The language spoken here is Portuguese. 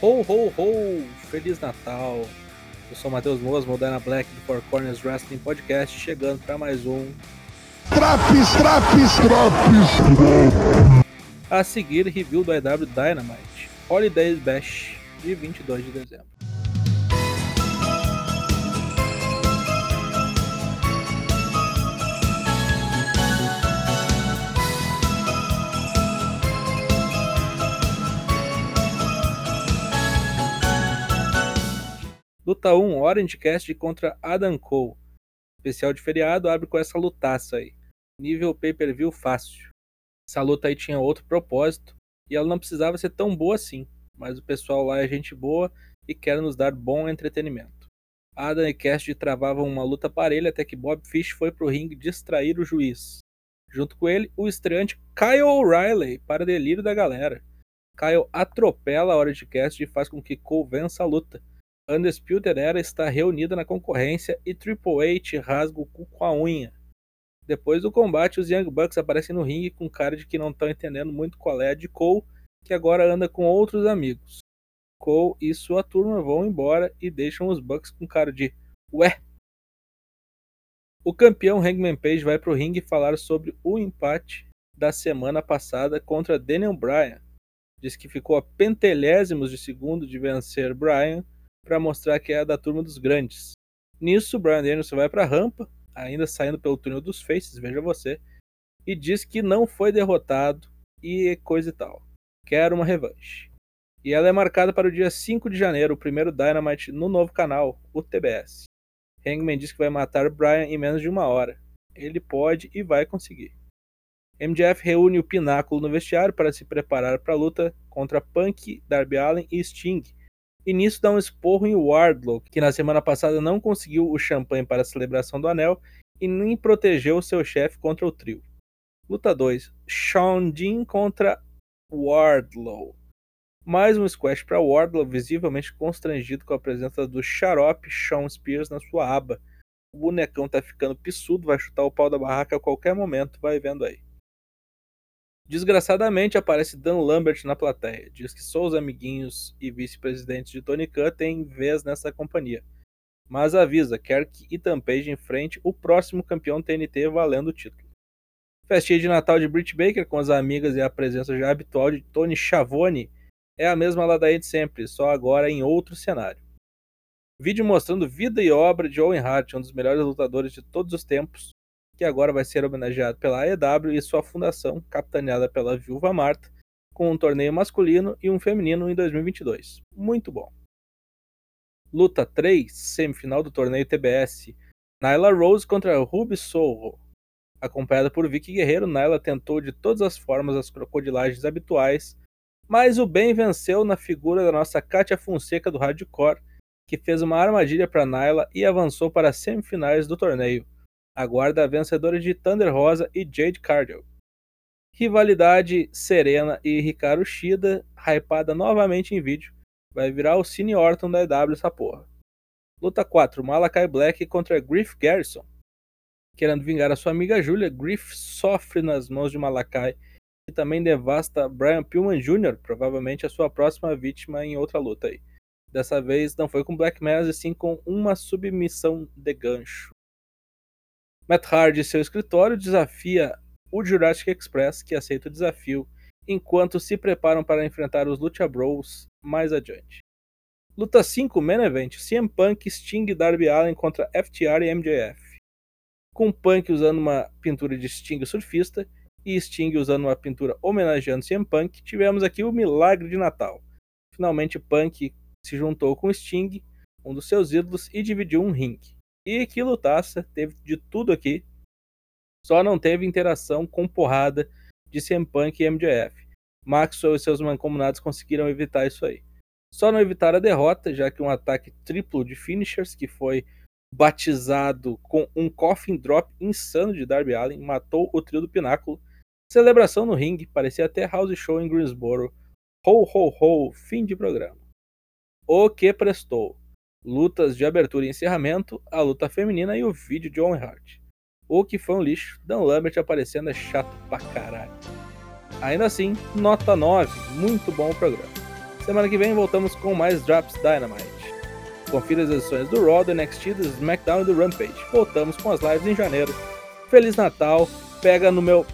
Ho, ho, ho! Feliz Natal! Eu sou o Matheus Moas, Moderna Black do Four Corners Wrestling Podcast, chegando para mais um. Traps, traps, traps! A seguir, review do IW Dynamite Holidays Bash de 22 de dezembro. Luta 1, Orange Cast contra Adam Cole. Especial de feriado abre com essa lutaça aí. Nível pay-per-view fácil. Essa luta aí tinha outro propósito e ela não precisava ser tão boa assim, mas o pessoal lá é gente boa e quer nos dar bom entretenimento. Adam e Cast travavam uma luta parelha até que Bob Fish foi pro ringue distrair o juiz. Junto com ele, o estreante Kyle O'Reilly, para delírio da galera. Kyle atropela a Orange Cast e faz com que Cole vença a luta Undisputed Era está reunida na concorrência e Triple H rasga o cu com a unha. Depois do combate, os Young Bucks aparecem no ringue com cara de que não estão entendendo muito qual é a de Cole, que agora anda com outros amigos. Cole e sua turma vão embora e deixam os Bucks com cara de Ué! O campeão Hangman Page vai pro ringue falar sobre o empate da semana passada contra Daniel Bryan. Diz que ficou a pentelésimos de segundo de vencer Bryan para mostrar que é da turma dos grandes. Nisso, Brian Danielson vai para a rampa, ainda saindo pelo túnel dos Faces, veja você, e diz que não foi derrotado e coisa e tal. Quer uma revanche. E ela é marcada para o dia 5 de janeiro, o primeiro Dynamite no novo canal, o TBS. Hangman diz que vai matar Brian em menos de uma hora. Ele pode e vai conseguir. MJF reúne o pináculo no vestiário para se preparar para a luta contra Punk, Darby Allin e Sting, e nisso dá um esporro em Wardlow, que na semana passada não conseguiu o champanhe para a celebração do anel e nem protegeu seu chefe contra o trio. Luta 2: Sean Dean contra Wardlow. Mais um squash para Wardlow, visivelmente constrangido com a presença do xarope Sean Spears na sua aba. O bonecão tá ficando pissudo, vai chutar o pau da barraca a qualquer momento, vai vendo aí. Desgraçadamente aparece Dan Lambert na plateia. Diz que só os amiguinhos e vice-presidentes de Tony Khan têm vez nessa companhia. Mas avisa, quer que Ethan Page enfrente o próximo campeão TNT valendo o título. Festinha de Natal de Britt Baker com as amigas e a presença já habitual de Tony Schiavone é a mesma ladainha de sempre, só agora em outro cenário. Vídeo mostrando vida e obra de Owen Hart, um dos melhores lutadores de todos os tempos, que agora vai ser homenageado pela AEW e sua fundação, capitaneada pela Viúva Marta, com um torneio masculino e um feminino em 2022. Muito bom. Luta 3, semifinal do torneio TBS. Nyla Rose contra Ruby Soho. Acompanhada por Vicky Guerreiro, Nyla tentou de todas as formas as crocodilagens habituais, mas o bem venceu na figura da nossa Katia Fonseca do Hardcore, que fez uma armadilha para Nyla e avançou para as semifinais do torneio aguarda a vencedora de Thunder Rosa e Jade Cargill. Rivalidade Serena e Ricardo Shida, hypada novamente em vídeo, vai virar o Cine Orton da EW essa porra. Luta 4, Malakai Black contra Griff Garrison. Querendo vingar a sua amiga Julia, Griff sofre nas mãos de Malakai e também devasta Brian Pillman Jr., provavelmente a sua próxima vítima em outra luta aí. Dessa vez não foi com Black Mass e sim com uma submissão de gancho. Matt Hardy seu escritório desafia o Jurassic Express, que aceita o desafio, enquanto se preparam para enfrentar os Lucha Bros mais adiante. Luta 5, Main Event, CM Punk, Sting e Darby Allin contra FTR e MJF. Com Punk usando uma pintura de Sting surfista e Sting usando uma pintura homenageando CM Punk, tivemos aqui o milagre de Natal. Finalmente Punk se juntou com Sting, um dos seus ídolos, e dividiu um ringue. E que lutaça, teve de tudo aqui. Só não teve interação com porrada de CM Punk e MJF. Maxwell e seus mancomunados conseguiram evitar isso aí. Só não evitaram a derrota, já que um ataque triplo de finishers, que foi batizado com um coffin drop insano de Darby Allin, matou o trio do Pináculo. Celebração no ringue, parecia até house show em Greensboro. Ho, ho, ho, fim de programa. O que prestou? Lutas de abertura e encerramento, a luta feminina e o vídeo de Owen Hart. O que foi um lixo, Dan Lambert aparecendo é chato pra caralho. Ainda assim, nota 9, muito bom o programa. Semana que vem voltamos com mais Drops Dynamite. Confira as edições do Raw, do NXT, do SmackDown e do Rampage. Voltamos com as lives em janeiro. Feliz Natal, pega no meu